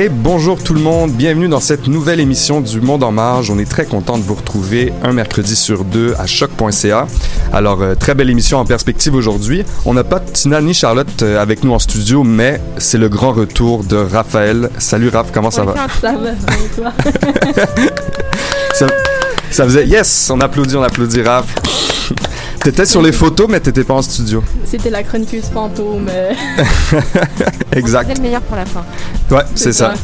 Et bonjour tout le monde, bienvenue dans cette nouvelle émission du Monde en Marge. On est très content de vous retrouver un mercredi sur deux à choc.ca. Alors, euh, très belle émission en perspective aujourd'hui. On n'a pas Tina ni Charlotte euh, avec nous en studio, mais c'est le grand retour de Raphaël. Salut Raph, comment ça va? Ça va, toi? ça, ça faisait yes, on applaudit, on applaudit Raph. T'étais sur les photos, mais t'étais pas en studio. C'était la chroniqueuse fantôme. euh, Exact. C'est le meilleur pour la fin. Ouais, c'est ça.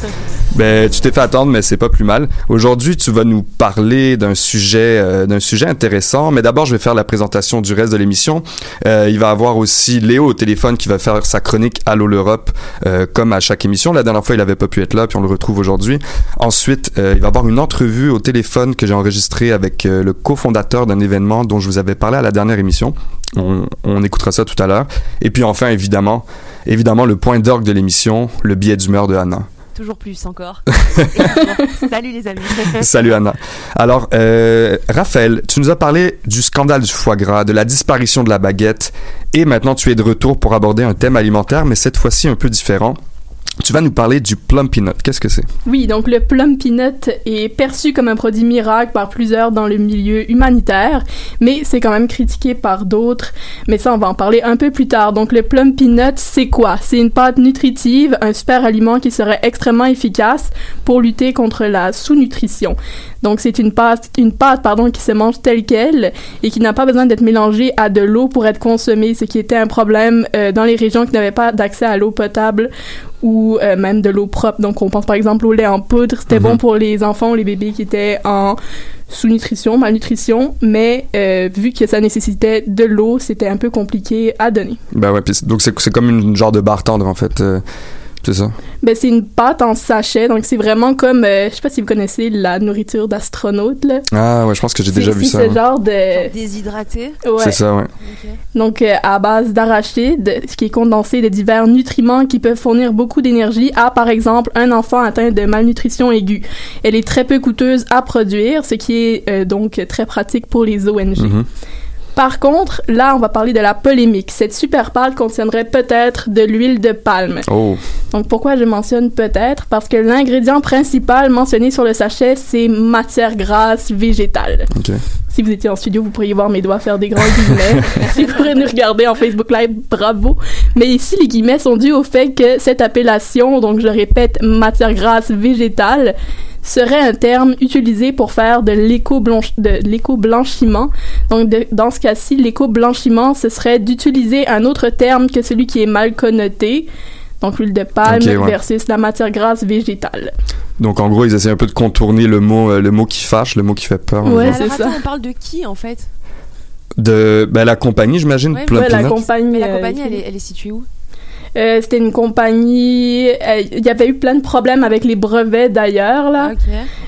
Ben, tu t'es fait attendre, mais c'est pas plus mal. Aujourd'hui, tu vas nous parler d'un sujet, euh, d'un sujet intéressant. Mais d'abord, je vais faire la présentation du reste de l'émission. Euh, il va avoir aussi Léo au téléphone qui va faire sa chronique Allô l'Europe, euh, comme à chaque émission. La dernière fois, il avait pas pu être là, puis on le retrouve aujourd'hui. Ensuite, euh, il va avoir une entrevue au téléphone que j'ai enregistrée avec euh, le cofondateur d'un événement dont je vous avais parlé à la dernière émission. On, on écoutera ça tout à l'heure. Et puis enfin, évidemment, évidemment, le point d'orgue de l'émission, le billet d'humeur de Anna. Toujours plus encore. Salut les amis. Salut Anna. Alors, euh, Raphaël, tu nous as parlé du scandale du foie gras, de la disparition de la baguette, et maintenant tu es de retour pour aborder un thème alimentaire, mais cette fois-ci un peu différent. Tu vas nous parler du plum peanut. Qu'est-ce que c'est? Oui, donc le plum peanut est perçu comme un produit miracle par plusieurs dans le milieu humanitaire, mais c'est quand même critiqué par d'autres. Mais ça, on va en parler un peu plus tard. Donc le plum peanut, c'est quoi? C'est une pâte nutritive, un super aliment qui serait extrêmement efficace pour lutter contre la sous-nutrition. Donc c'est une pâte, une pâte pardon, qui se mange telle quelle et qui n'a pas besoin d'être mélangée à de l'eau pour être consommée, ce qui était un problème euh, dans les régions qui n'avaient pas d'accès à l'eau potable ou euh, même de l'eau propre. Donc on pense par exemple au lait en poudre, c'était Mhm. bon pour les enfants ou les bébés qui étaient en sous-nutrition, malnutrition, mais euh, vu que ça nécessitait de l'eau, c'était un peu compliqué à donner. Ben ouais, c'est- donc c'est comme une genre de barre tendre en fait. euh, c'est ça? Ben c'est une pâte en sachet, donc c'est vraiment comme, euh, je sais pas si vous connaissez la nourriture d'astronaute là. Ah ouais, je pense que j'ai déjà C'est- vu c'est ça. ce ouais. genre de, Déshydraté. ouais. C'est ça, ouais. Donc, euh, à base d'arachide, ce qui est condensé de divers nutriments qui peuvent fournir beaucoup d'énergie à, par exemple, un enfant atteint de malnutrition aiguë. Elle est très peu coûteuse à produire, ce qui est euh, donc très pratique pour les ONG. Mhm. Par contre, là, on va parler de la polémique. Cette super pâte contiendrait peut-être de l'huile de palme. Oh, Donc, pourquoi je mentionne peut-être? Parce que l'ingrédient principal mentionné sur le sachet, c'est matière grasse végétale. ok. Si vous étiez en studio, vous pourriez voir mes doigts faire des grands guillemets. si vous pourrez nous regarder en Facebook Live, bravo. Mais ici, les guillemets sont dus au fait que cette appellation, donc je répète, matière grasse végétale, serait un terme utilisé pour faire de l'éco-blanchiment. De l'éco-blanchiment. Donc, de- dans ce cas-ci, l'éco-blanchiment, ce serait d'utiliser un autre terme que celui qui est mal connoté. Donc, l'huile de palme ouais. versus la matière grasse végétale. Donc en gros, ils essaient un peu de contourner le mot, euh, le mot qui fâche, le mot qui fait peur. Ouais, c'est attends, ça. on parle de qui en fait? De ben, la compagnie, j'imagine, Ouais, Ouais, la compagnie. Mais la euh, compagnie, elle est, elle est située où? Euh, c'était une compagnie. euh, Il y avait eu plein de problèmes avec les brevets d'ailleurs là,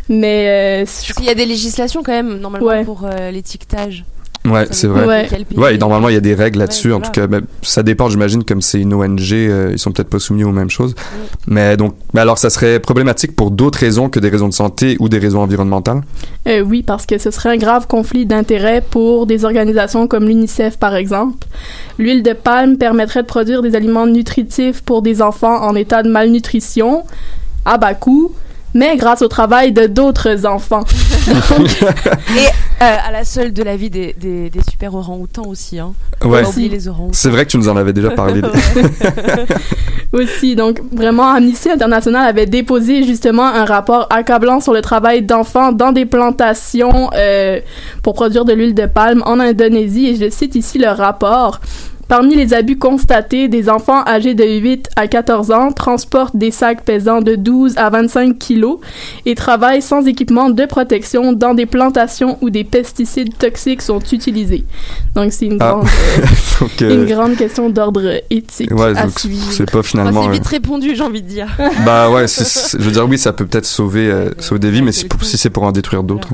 mais euh, je qu'il y a des législations quand même normalement Ouais. pour l'étiquetage. Ouais, c'est vrai. Ouais. Ouais, et normalement, il y a des règles là-dessus. Ouais, en tout cas, mais ça dépend, j'imagine, comme c'est une ONG, euh, ils sont peut-être pas soumis aux mêmes choses. Mais donc, mais alors, ça serait problématique pour d'autres raisons que des raisons de santé ou des raisons environnementales? Euh, oui, parce que ce serait un grave conflit d'intérêts pour des organisations comme l'UNICEF, par exemple. L'huile de palme permettrait de produire des aliments nutritifs pour des enfants en état de malnutrition, à bas coût, mais grâce au travail de d'autres enfants. Et à la seule de la vie des, des, des super orang-outans aussi. Hein. Ouais. Les orang C'est vrai que tu nous en avais déjà parlé. Aussi, donc vraiment, Amnesty International avait déposé justement un rapport accablant sur le travail d'enfants dans des plantations euh, pour produire de l'huile de palme en Indonésie. Et je cite ici le rapport. Parmi les abus constatés, des enfants âgés de 8 à 14 ans transportent des sacs pesant de 12 à 25 kilos et travaillent sans équipement de protection dans des plantations où des pesticides toxiques sont utilisés. Donc c'est une, Ah. grande, euh, Donc, euh, une grande question d'ordre éthique ouais, à donc suivre. c'est pas Oh, finalement. c'est euh, vite répondu, j'ai envie de dire. Bah ouais, c'est- c'est- je veux dire, oui, ça peut peut-être sauver, euh, sauver des vies, mais si, pour- si c'est pour en détruire d'autres.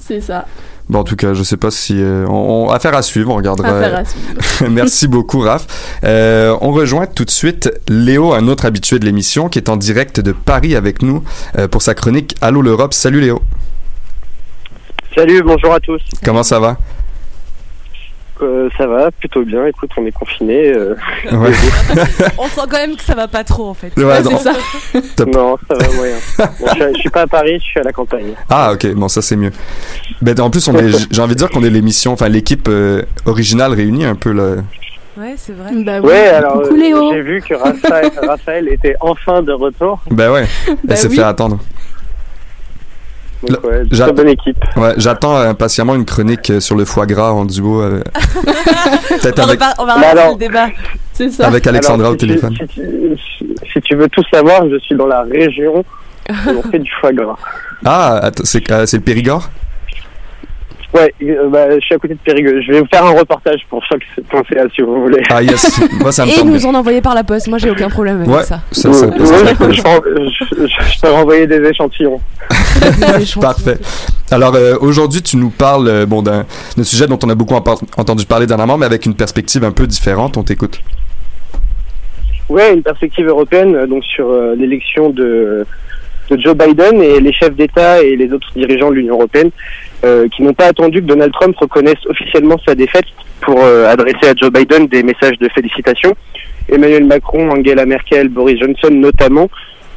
C'est ça. Bon, en tout cas, je sais pas si. euh, on, on- affaire à suivre, on regardera. Affaire à suivre. Merci beaucoup, Raph. Euh, on rejoint tout de suite Léo, un autre habitué de l'émission, qui est en direct de Paris avec nous euh, pour sa chronique Allô l'Europe. Salut Léo. Salut, bonjour à tous. Comment ça va? Euh, ça va plutôt bien. Écoute, on est confinés. euh, Ouais. On sent quand même que ça va pas trop en fait. Ouais, Ouais, non. ça. Non, ça va moyen. Bon, je, suis, je suis pas à Paris, je suis à la campagne. Ah, ok, bon, ça c'est mieux. Ben, en plus, on est, j'ai envie de dire qu'on est l'émission, enfin l'équipe euh, originale réunie un peu là. Ouais, c'est vrai. Bah oui. Ouais, alors Coucou Léo. j'ai vu que Raphaël, Raphaël était enfin de retour. Ben ouais, elle Ben s'est oui. fait attendre. Donc ouais, j'a- très bonne équipe. Ouais, j'attends impatiemment une chronique euh, sur le foie gras en duo. euh, Peut-être On va, avec, on va Bah relancer le débat. C'est ça. avec Alexandra Alors, au tu- téléphone. Si, tu- si- si tu veux tout savoir, je suis dans la région où on fait du foie gras. Ah, attends, c'est euh, c'est le Périgord? Ouais, euh, bah, je suis à côté de Périgueux. Je vais vous faire un reportage pour choc.ca si vous voulez. Ah yes, moi ça me Et nous bien. en envoyer par la poste. Moi, j'ai aucun problème avec Ouais, ça. ça, ça, Ouais, ça, je, je, je- je peux renvoyer des échantillons. Parfait. Alors euh, aujourd'hui, tu nous parles euh, bon d'un sujet dont on a beaucoup entendu parler dernièrement, mais avec une perspective un peu différente. On t'écoute. Ouais, une perspective européenne donc sur euh, l'élection de, de Joe Biden et les chefs d'État et les autres dirigeants de l'Union européenne euh, qui n'ont pas attendu que Donald Trump reconnaisse officiellement sa défaite pour euh, adresser à Joe Biden des messages de félicitations. Emmanuel Macron, Angela Merkel, Boris Johnson notamment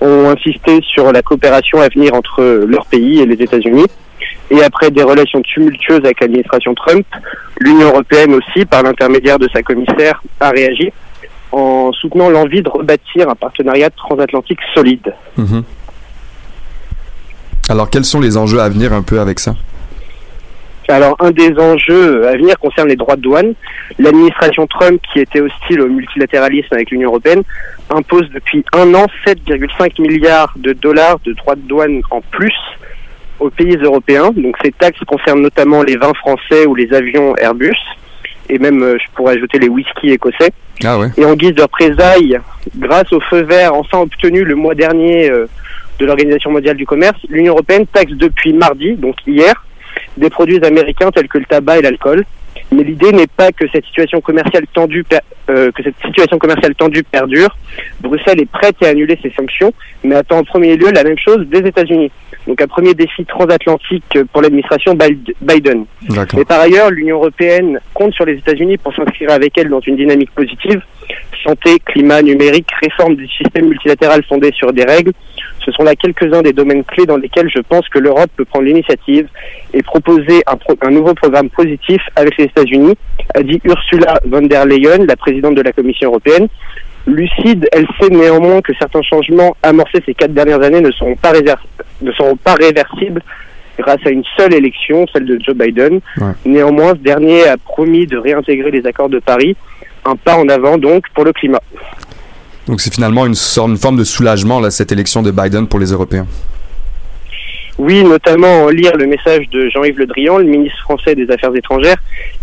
ont insisté sur la coopération à venir entre leur pays et les États-Unis. Et après des relations tumultueuses avec l'administration Trump, l'Union européenne aussi, par l'intermédiaire de sa commissaire, a réagi en soutenant l'envie de rebâtir un partenariat transatlantique solide. Mhm. Alors quels sont les enjeux à venir un peu avec ça Alors, un des enjeux à venir concerne les droits de douane. L'administration Trump, qui était hostile au multilatéralisme avec l'Union européenne, impose depuis un an 7,5 milliards de dollars de droits de douane en plus aux pays européens. Donc, ces taxes concernent notamment les vins français ou les avions Airbus, et même, euh, je pourrais ajouter les whisky écossais. Ah ouais. Et en guise de représailles, grâce au feu vert enfin obtenu le mois dernier euh, de l'Organisation mondiale du commerce, l'Union européenne taxe depuis mardi, donc hier, des produits américains tels que le tabac et l'alcool. Mais l'idée n'est pas que cette situation commerciale tendue, euh, que cette situation commerciale tendue perdure. Bruxelles est prête à annuler ces sanctions, mais attend en premier lieu la même chose des États-Unis. Donc un premier défi transatlantique pour l'administration Bi- Biden. Mais par ailleurs, l'Union européenne compte sur les États-Unis pour s'inscrire avec elle dans une dynamique positive. Santé, climat, numérique, réforme du système multilatéral fondé sur des règles. Ce sont là quelques-uns des domaines clés dans lesquels je pense que l'Europe peut prendre l'initiative et proposer un, pro- un nouveau programme positif avec les États-Unis, a dit Ursula von der Leyen, la présidente de la Commission européenne. Lucide, elle sait néanmoins que certains changements amorcés ces quatre dernières années ne seront pas, réser- ne seront pas réversibles grâce à une seule élection, celle de Joe Biden. Ouais. Néanmoins, ce dernier a promis de réintégrer les accords de Paris, un pas en avant donc pour le climat. Donc c'est finalement une forme de soulagement cette élection de Biden pour les Européens. Oui, notamment en lire le message de Jean-Yves Le Drian, le ministre français des Affaires étrangères,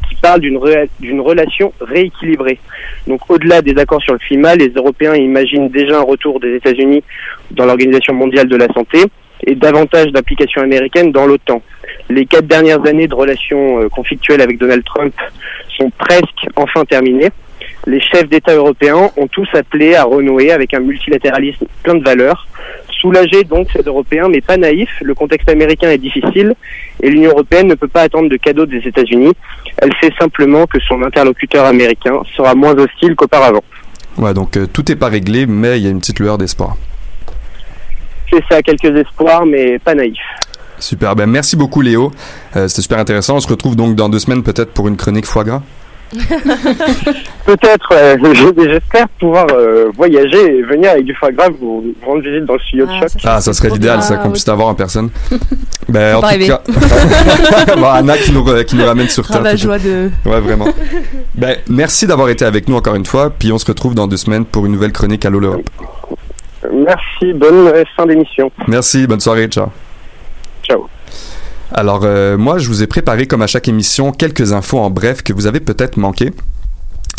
qui parle d'une relation rééquilibrée. Donc au-delà des accords sur le climat, les Européens imaginent déjà un retour des États-Unis dans l'Organisation mondiale de la santé. et davantage d'applications américaines dans l'OTAN. Les quatre dernières années de relations euh, conflictuelles avec Donald Trump sont presque enfin terminées. Les chefs d'État européens ont tous appelé à renouer avec un multilatéralisme plein de valeurs. Soulagés donc ces Européens, mais pas naïfs. Le contexte américain est difficile et l'Union européenne ne peut pas attendre de cadeaux des États-Unis. Elle sait simplement que son interlocuteur américain sera moins hostile qu'auparavant. Ouais, donc euh, tout est pas réglé, mais il y a une petite lueur d'espoir. C'est ça, quelques espoirs, mais pas naïfs. Super, ben merci beaucoup Léo. Euh, C'était super intéressant. On se retrouve donc dans deux semaines peut-être pour une chronique foie gras. Peut-être, euh, j'espère pouvoir euh, voyager et venir avec du foie gras vous, vous rendre visite dans le studio de Ah, choc. ça, Ah, ça serait l'idéal, ça, qu'on puisse t'avoir en personne. ben, en tout rêver. cas, bon, Anna qui nous, qui nous ramène sur Ah, Terre. la de joie de. Ouais, vraiment. Ben, merci d'avoir été avec nous encore une fois, puis on se retrouve dans deux semaines pour une nouvelle chronique à l'Europe. Merci, bonne euh, fin d'émission. Merci, bonne soirée, ciao. Ciao. Alors, euh, moi, je vous ai préparé, comme à chaque émission, quelques infos en bref que vous avez peut-être manquées.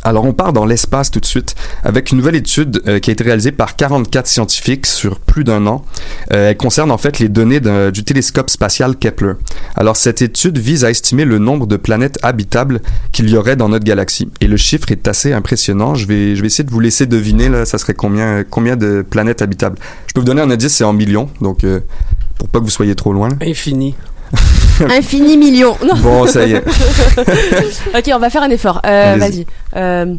Alors, on part dans l'espace tout de suite avec une nouvelle étude euh, qui a été réalisée par 44 scientifiques sur plus d'un an. Euh, elle concerne en fait les données du télescope spatial Kepler. Alors, cette étude vise à estimer le nombre de planètes habitables qu'il y aurait dans notre galaxie. Et le chiffre est assez impressionnant. Je vais, je vais essayer de vous laisser deviner, là, ça serait combien, combien de planètes habitables. Je peux vous donner un indice, c'est en millions, donc euh, pour pas que vous soyez trop loin. Infini. Infini million. Non. Bon, ça y est. ok, on va faire un effort. Euh. Vas-y. Euh,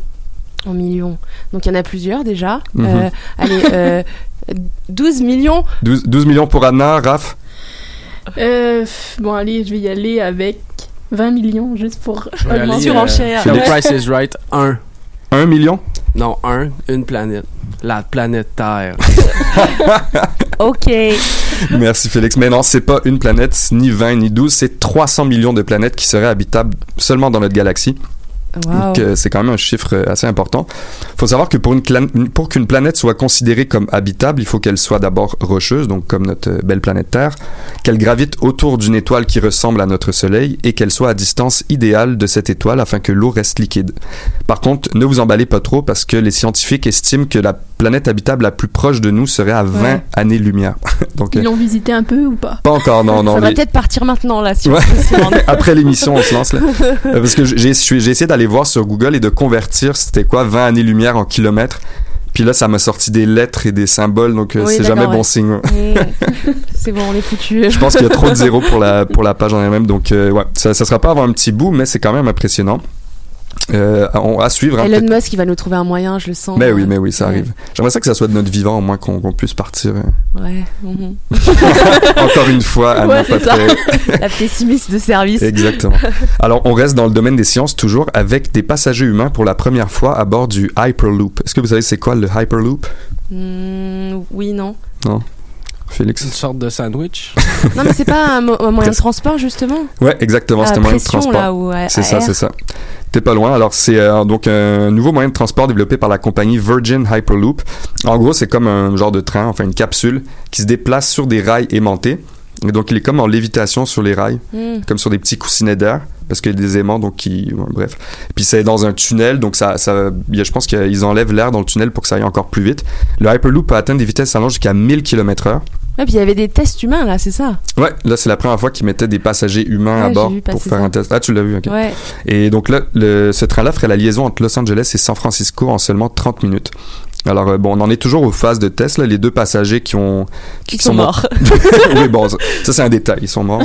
en millions. Donc il y en a plusieurs déjà. Mhm. Euh, allez, euh, 12 millions. 12, 12 millions pour Anna, Raph. Euh, bon, allez, je vais y aller avec 20 millions juste pour Je vais aller, augmenter. The Ouais. Price is Right 1. 1 million? Non, 1, une planète. La planète Terre. Ok. Merci Félix. Mais non, c'est pas une planète, ni 20, ni 12, c'est 300 millions de planètes qui seraient habitables seulement dans notre galaxie. Wow. Donc euh, c'est quand même un chiffre euh, assez important. faut savoir que pour une pour qu'une planète soit considérée comme habitable, il faut qu'elle soit d'abord rocheuse, donc comme notre euh, belle planète Terre, qu'elle gravite autour d'une étoile qui ressemble à notre Soleil et qu'elle soit à distance idéale de cette étoile afin que l'eau reste liquide. Par contre, ne vous emballez pas trop parce que les scientifiques estiment que la planète habitable la plus proche de nous serait à 20 Ouais. années-lumière. donc Ils euh, l'ont visité un peu ou pas pas encore, non, non. Ça va peut-être partir maintenant là si Ouais. on peut après l'émission, on se lance là. Euh, Parce que j'ai je suis- j'ai essayé d'aller voir sur Google et de convertir c'était quoi 20 années-lumière en kilomètres. Puis là, ça m'a sorti des lettres et des symboles, donc euh, Oui, c'est jamais bon ouais. signe. ouais. C'est bon, on est foutu. Je pense qu'il y a trop de zéros pour la, pour la page en elle-même, donc euh, ouais, ça, ça sera pas avant un petit bout, mais c'est quand même impressionnant. Euh, on, à suivre. hein, Elon peut-être- Musk, il va nous trouver un moyen, je le sens. mais oui, mais oui, ça Ouais. arrive. J'aimerais ça que ça soit de notre vivant, au moins qu'on puisse partir. euh. Ouais. mhm. Encore une fois, Anna Ouais. La pessimiste de service. Exactement. Alors, on reste dans le domaine des sciences toujours avec des passagers humains pour la première fois à bord du Hyperloop. Est-ce que vous savez c'est quoi le Hyperloop, Mm, oui, non? Félix Une sorte de sandwich. Non, mais c'est pas un, mo- un moyen de transport justement. Ouais, exactement, c'est un moyen de transport. C'est ça, c'est ça. T'es pas loin. Alors, c'est euh, donc un nouveau moyen de transport développé par la compagnie Virgin Hyperloop. En gros, c'est comme un genre de train, enfin une capsule, qui se déplace sur des rails aimantés. Et donc, il est comme en lévitation sur les rails, Mm. comme sur des petits coussinets d'air, parce qu'il y a des aimants, donc qui... ouais, bref. Puis c'est dans un tunnel, donc ça... ça il y a- je pense qu'ils enlèvent l'air dans le tunnel pour que ça aille encore plus vite. Le Hyperloop peut atteindre des vitesses allant jusqu'à 1000 km heure. Ouais, puis il y avait des tests humains là, c'est ça? Ouais, là, c'est la première fois qu'ils mettaient des passagers humains Ouais, à bord pour faire ça. un test. Ah, tu l'as vu, ok. Ouais. Et donc là, le, ce train-là ferait la liaison entre Los Angeles et San Francisco en seulement 30 minutes. Alors, euh, bon, on en est toujours aux phases de test, là, les deux passagers qui ont... Qui sont morts. oui, bon, ça, ça, c'est un détail, ils sont morts.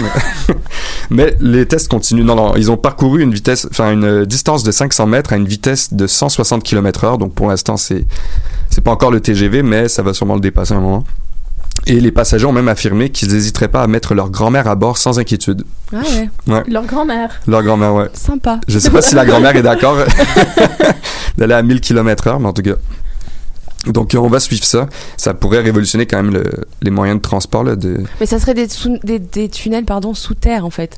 Mais... mais les tests continuent. Non, non, ils ont parcouru une vitesse, enfin une distance de 500 mètres à une vitesse de 160 km heure. Donc pour l'instant, c'est c'est pas encore le TGV, mais ça va sûrement le dépasser à un moment. Et les passagers ont même affirmé qu'ils n'hésiteraient pas à mettre leur grand-mère à bord sans inquiétude. Ah ouais. Leur grand-mère. Leur grand-mère, ouais. Sympa. Je sais pas si la grand-mère est d'accord d'aller à 1000 km heure, mais en tout cas. Donc, on va suivre ça. Ça pourrait révolutionner quand même le- les moyens de transport. Là, de... Mais ça serait des, sous- des, des tunnels pardon sous terre en fait.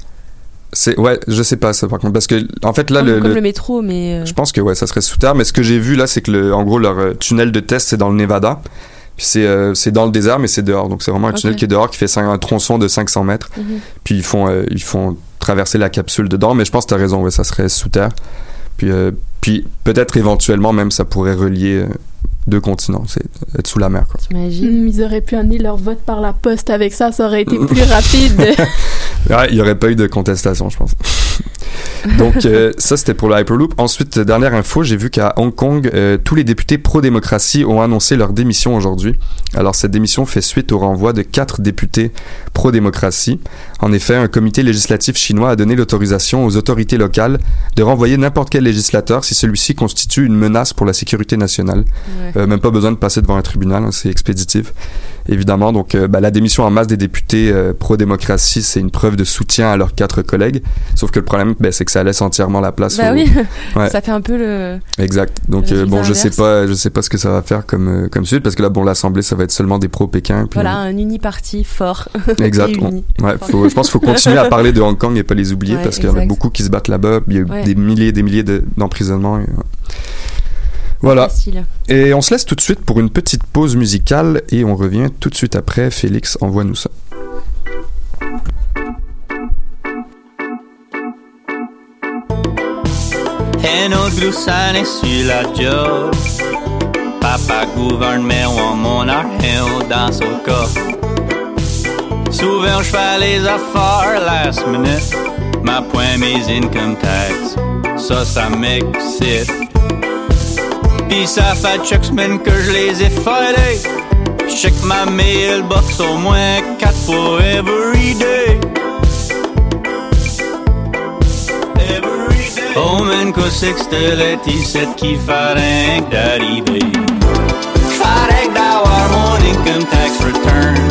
C'est, ouais, je sais pas ça par contre. Parce que, en fait, là, comme le, comme le- le métro, mais. euh, je pense que ouais, ça serait sous terre. Mais ce que j'ai vu là, c'est que, le, en gros, leur euh, tunnel de test, c'est dans le Nevada. Puis c'est, euh, c'est dans le désert, mais c'est dehors. Donc, c'est vraiment un tunnel qui est dehors, qui fait un tronçon de 500 mètres. mhm. Puis ils font, euh, ils font traverser la capsule dedans, mais je pense que tu as raison, ouais, ça serait sous terre. Puis, puis peut-être éventuellement même ça pourrait relier deux continents, c'est être sous la mer. Quoi. T'imagines? Ils auraient pu amener leur vote par la poste avec ça, ça aurait été plus rapide. ouais, il n'y aurait pas eu de contestation, je pense. Donc euh, ça c'était pour le Hyperloop. Ensuite dernière info, j'ai vu qu'à Hong Kong, euh, tous les députés pro-démocratie ont annoncé leur démission aujourd'hui. Alors cette démission fait suite au renvoi de quatre députés pro-démocratie. En effet, un comité législatif chinois a donné l'autorisation aux autorités locales de renvoyer n'importe quel législateur si celui-ci constitue une menace pour la sécurité nationale. Euh, même pas besoin de passer devant un tribunal, hein, c'est expéditif. Évidemment, donc bah, la démission en masse des députés pro-démocratie, c'est une preuve de soutien à leurs quatre collègues. Sauf que le problème, ben, c'est que ça laisse entièrement la place. Bah oui, ça fait un peu le. Exact. Donc euh, bon, je sais pas, je sais pas ce que ça va faire comme euh, comme suite parce que là, bon, l'Assemblée, ça va être seulement des pro Pékin. Voilà, un uniparti fort. Exact. ouais, faut, je pense qu'il faut continuer à parler de Hong Kong et pas les oublier parce qu'il y en a beaucoup qui se battent là-bas. Il y a des milliers et des milliers d'emprisonnements. Voilà. Et on se laisse tout de suite pour une petite pause musicale et on revient tout de suite après. Félix, envoie-nous ça. Et notre gloussane sur la job. Papa gouverne, mais on mon argent dans son coffre. Souvent, je fais les affaires last minute. Ma point mes income tax. Ça, ça m'excite. Pis ça fait chaque semaine que je les ai filés. Check ma mailbox au moins quatre fois every day. Omen ko sexteletiset ki fareng d'arriver. Fareng d'avoir mon income tax return.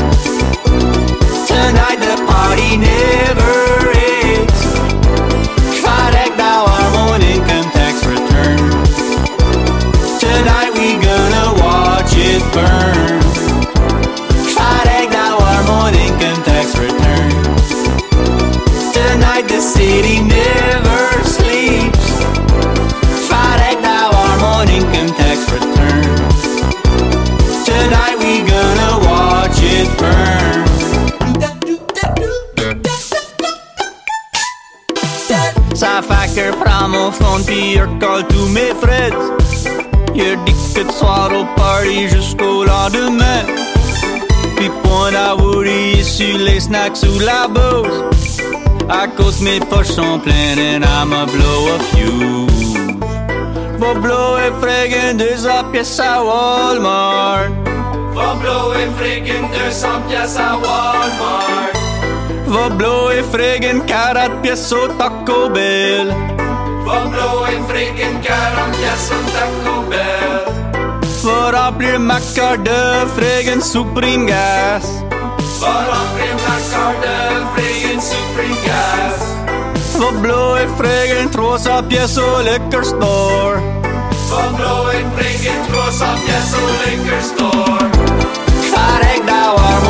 Tonight the party never pis recall tous mes. Y'a dit que de soir au party jusqu'au lendemain. Pis point à Woody sur les snacks ou la bouse. À cause mes poches sont pleines and I'ma blow a few. Va blower friggin' 200 pièces à Walmart. Va blower friggin' 200 pièces à Walmart. Va blower friggin' 40 pièces au Taco Bell. Va blower friggin' 40 pièces au Taco Bell. Va remplir ma carte de friggin' Supreme Gas. Va remplir ma carte de friggin' Supreme Gas. Va blower friggin' 300 pièces au liquor store. Va blower friggin' 300 pièces au liquor store. Farek d'avoir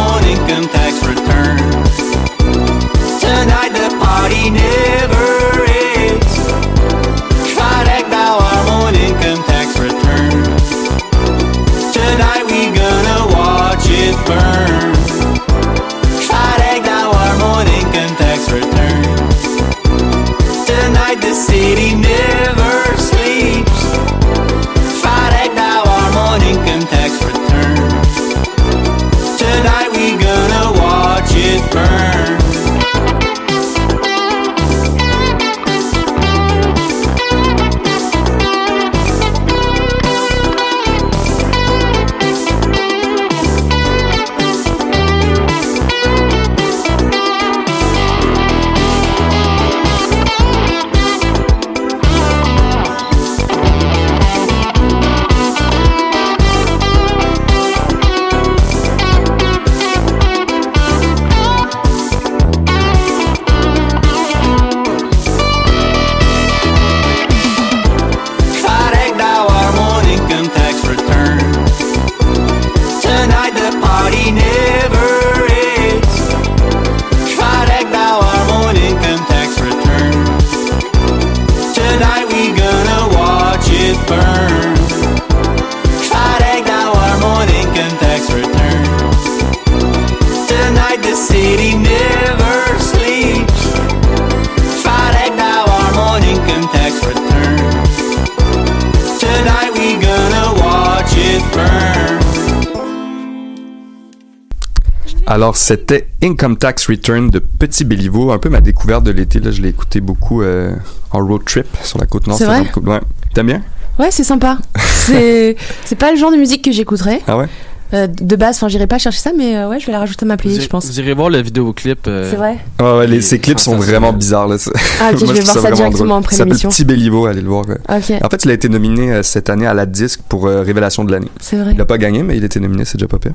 Alors, c'était Income Tax Return de Petit Béliveau, un peu ma découverte de l'été. Là, je l'ai écouté beaucoup euh, en road trip sur la côte nord. C'est vrai? Ouais. T'aimes bien? Ouais, c'est sympa. c'est c'est pas le genre de musique que j'écouterais. Ah ouais? Euh, de base, enfin, j'irai pas chercher ça, mais euh, ouais, je vais la rajouter à ma playlist, je pense. vous irez voir le vidéoclip. euh, C'est vrai. Ouais, ouais, les, ces clips sont sensationnel. vraiment bizarres. Là. Ah, ok, je vais voir ça directement drôle. après Ça s'appelle l'émission. Petit Béliveau, allez le voir. ouais. Ok, En fait, il a été nominé euh, cette année à la disque pour euh, Révélation de l'année. c'est vrai. Il n'a pas gagné, mais il a été nominé, c'est déjà pas pire.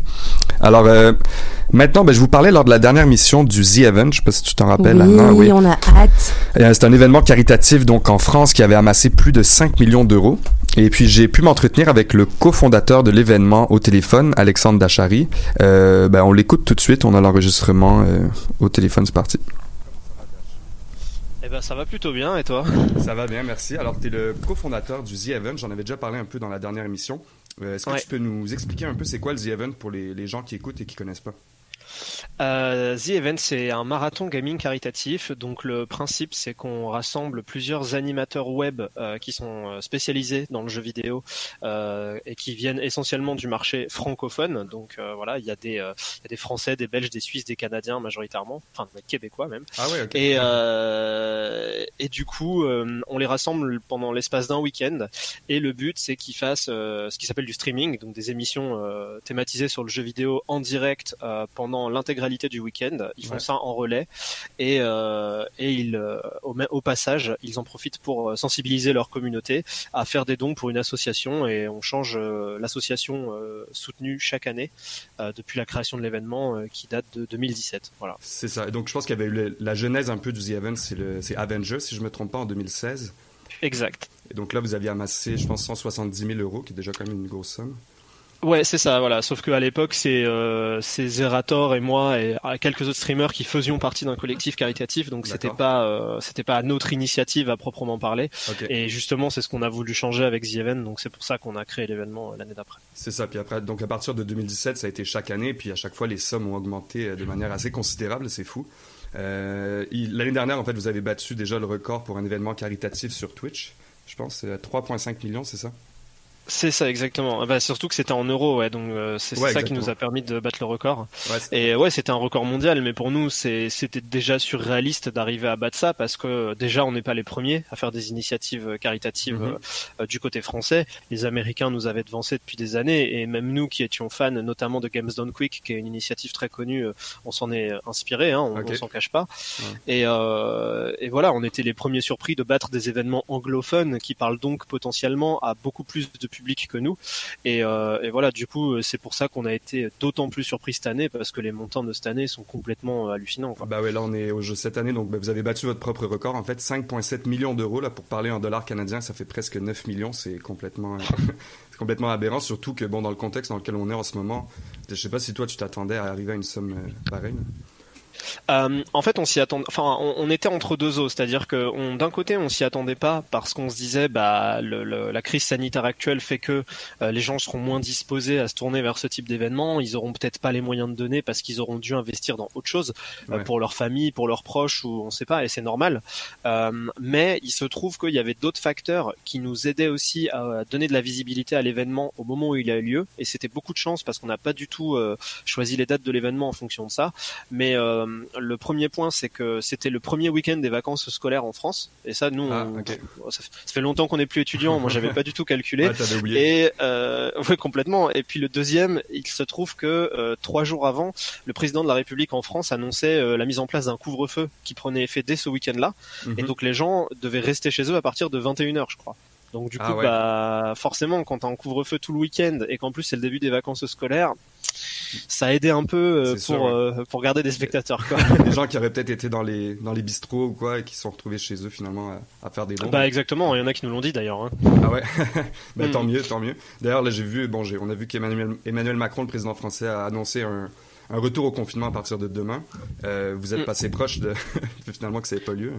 Alors, euh, maintenant, ben, je vous parlais lors de la dernière mission du The Event, je sais pas si tu t'en rappelles, oui, Anna, oui. on a hâte. C'est un événement caritatif donc en France qui avait amassé plus de 5 millions d'euros. Et puis j'ai pu m'entretenir avec le cofondateur de l'événement au téléphone, Alexandre Dachary. Euh, ben, on l'écoute tout de suite, on a l'enregistrement euh, au téléphone, c'est parti. Eh ben ça va plutôt bien et toi? Ça va bien, merci. Alors tu es le cofondateur du The Event, j'en avais déjà parlé un peu dans la dernière émission. Euh, Est-ce que Ouais. tu peux nous expliquer un peu c'est quoi le The Event pour les, les gens qui écoutent et qui connaissent pas? Euh, The Event, c'est un marathon gaming caritatif. Donc le principe, c'est qu'on rassemble plusieurs animateurs web euh, qui sont euh, spécialisés dans le jeu vidéo euh, et qui viennent essentiellement du marché francophone. Donc voilà, il y a des, il y a des Français, des Belges, des Suisses, des Canadiens majoritairement, enfin des Québécois même. Ah ouais, ok. Et, et du coup, on les rassemble pendant l'espace d'un week-end. Et le but, c'est qu'ils fassent ce qui s'appelle du streaming, donc des émissions thématisées sur le jeu vidéo en direct euh, pendant l'intégralité du week-end. Ils font Ouais. ça en relais. Et, euh, et ils, euh, au, passage, ils en profitent pour euh, sensibiliser leur communauté à faire des dons pour une association. Et on change l'association soutenue chaque année depuis la création de l'événement qui date de 2017. Voilà. C'est ça. Et donc je pense qu'il y avait eu le- la genèse un peu du The Event, c'est Avengers, si je me trompe pas, en 2016. Exact. Et donc là, vous aviez amassé, je pense, 170 000 euros, qui est déjà quand même une grosse somme. Ouais, c'est ça, voilà. Sauf qu'à l'époque, c'est euh, c'est Zerator et moi et euh, quelques autres streamers qui faisions partie d'un collectif caritatif, donc c'était pas euh, c'était pas notre initiative à proprement parler. Et justement, c'est ce qu'on a voulu changer avec The Event, donc c'est pour ça qu'on a créé l'événement l'année d'après. C'est ça. Puis après, donc à partir de 2017, ça a été chaque année. Puis à chaque fois, les sommes ont augmenté de manière assez considérable. C'est fou. Euh, L'année dernière, en fait, vous avez battu déjà le record pour un événement caritatif sur Twitch. Je pense c'est à 3,5 millions, c'est ça? C'est ça exactement. Ah Bah, surtout que c'était en euros, ouais, donc euh, c'est Ouais, ça qui nous a permis de battre le record. Ouais, Et ouais, c'était un record mondial, mais pour nous, c'était déjà surréaliste d'arriver à battre ça parce que euh, déjà, on n'est pas les premiers à faire des initiatives euh, caritatives Mhm. euh, euh, du côté français. Les Américains nous avaient devancé depuis des années, et même nous qui étions fans, notamment de Games Done Quick, qui est une initiative très connue, on s'en est inspiré, hein, on, Ok. on s'en cache pas. Ouais. Et, euh, et voilà, on était les premiers surpris de battre des événements anglophones qui parlent donc potentiellement à beaucoup plus de public que nous. Et, euh, voilà, du coup, euh, c'est pour ça qu'on a été d'autant plus surpris cette année parce que les montants de cette année sont complètement euh, hallucinants. Quoi. Bah ouais, là on est au jeu cette année, donc bah, vous avez battu votre propre record. En fait, 5,7 millions d'euros là pour parler en dollars canadiens, ça fait presque 9 millions. C'est complètement, complètement aberrant. Surtout que bon, dans le contexte dans lequel on est en ce moment, je sais pas si toi tu t'attendais à arriver à une somme pareille. Euh, en fait, on s'y attendait. Enfin, on, on était entre deux eaux, c'est-à-dire que d'un côté, on s'y attendait pas parce qu'on se disait, bah, le, le- la crise sanitaire actuelle fait que euh, les gens seront moins disposés à se tourner vers ce type d'événement. Ils auront peut-être pas les moyens de donner parce qu'ils auront dû investir dans autre chose euh, pour leur famille, pour leurs proches ou on sait pas, et c'est normal. Euh, mais il se trouve qu'il y avait d'autres facteurs qui nous aidaient aussi à donner de la visibilité à l'événement au moment où il a eu lieu, et c'était beaucoup de chance parce qu'on n'a pas du tout euh, choisi les dates de l'événement en fonction de ça. Mais euh, le premier point, c'est que c'était le premier week-end des vacances scolaires en France. Et ça, nous, Ah, on- ok. ça, fait- longtemps qu'on n'est plus étudiant. Moi, j'avais pas du tout calculé. Et euh, complètement. Et puis le deuxième, il se trouve que euh, trois jours avant, le président de la République en France annonçait euh, la mise en place d'un couvre-feu qui prenait effet dès ce week-end-là. Et Mhm. donc les gens devaient rester chez eux à partir de 21h, je crois. Donc du coup, Ah ouais. bah, forcément, quand t'as un couvre-feu tout le week-end et qu'en plus c'est le début des vacances scolaires, ça a aidé un peu euh, pour sûr, ouais. euh, pour garder des spectateurs. Quoi. Des gens qui auraient peut-être été dans les dans les bistrots ou quoi et qui se sont retrouvés chez eux finalement à, à faire des dons. bah exactement. Il y en a qui nous l'ont dit d'ailleurs. Hein. Ah ouais, bah, Mm. tant mieux, tant mieux. D'ailleurs, là, j'ai vu, bon, on a vu qu'Emmanuel Emmanuel Macron, le président français, a annoncé un, un retour au confinement à partir de demain. Euh, vous êtes Mm. passé proche de finalement que ça n'ait pas lieu.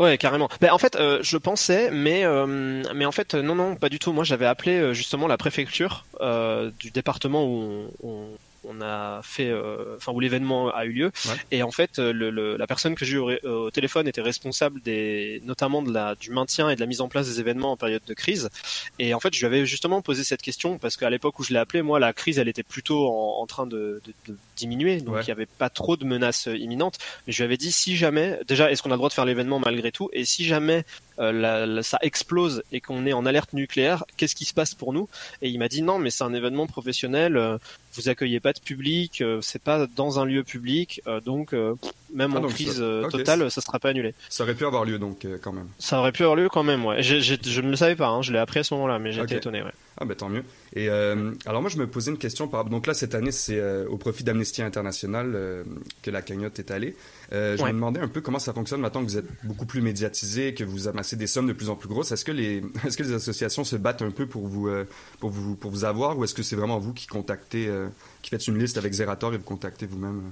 Ouais, carrément. Ben, en fait, euh, je pensais, mais euh, mais en fait, non, non, pas du tout. Moi, j'avais appelé euh, justement la préfecture euh, du département où on- on a fait, euh, enfin où l'événement a eu lieu. Et en fait, le, le, la personne que j'ai eu au, au, téléphone était responsable des, notamment de la, du maintien et de la mise en place des événements en période de crise. Et en fait, je lui avais justement posé cette question parce qu'à l'époque où je l'ai appelé, moi, la crise, elle était plutôt en, en train de, de, de, diminuer, donc il n'y avait pas trop de menaces imminentes. Mais je lui avais dit si jamais, déjà, est-ce qu'on a le droit de faire l'événement malgré tout? Et si jamais euh, la, la, ça explose et qu'on est en alerte nucléaire, qu'est-ce qui se passe pour nous? Et il m'a dit non, mais c'est un événement professionnel. Euh, vous accueillez pas de public, euh, c'est pas dans un lieu public, euh, donc même Ah, en donc crise ça- ok. totale, ça sera pas annulé. Ça aurait pu avoir lieu donc euh, quand même. Ça aurait pu avoir lieu quand même, ouais. Je ne le savais pas, hein, je l'ai appris à ce moment-là, mais j'étais Ok. étonné, ouais. Ah ben tant mieux. Et euh, alors moi je me posais une question par donc là cette année c'est euh, au profit d'Amnesty International euh, que la cagnotte est allée. Euh, je Ouais. me demandais un peu comment ça fonctionne maintenant que vous êtes beaucoup plus médiatisé, que vous amassez des sommes de plus en plus grosses. Est-ce que les est-ce que les associations se battent un peu pour vous euh, pour vous pour vous avoir ou est-ce que c'est vraiment vous qui contactez euh, qui faites une liste avec Zerator et vous contactez vous-même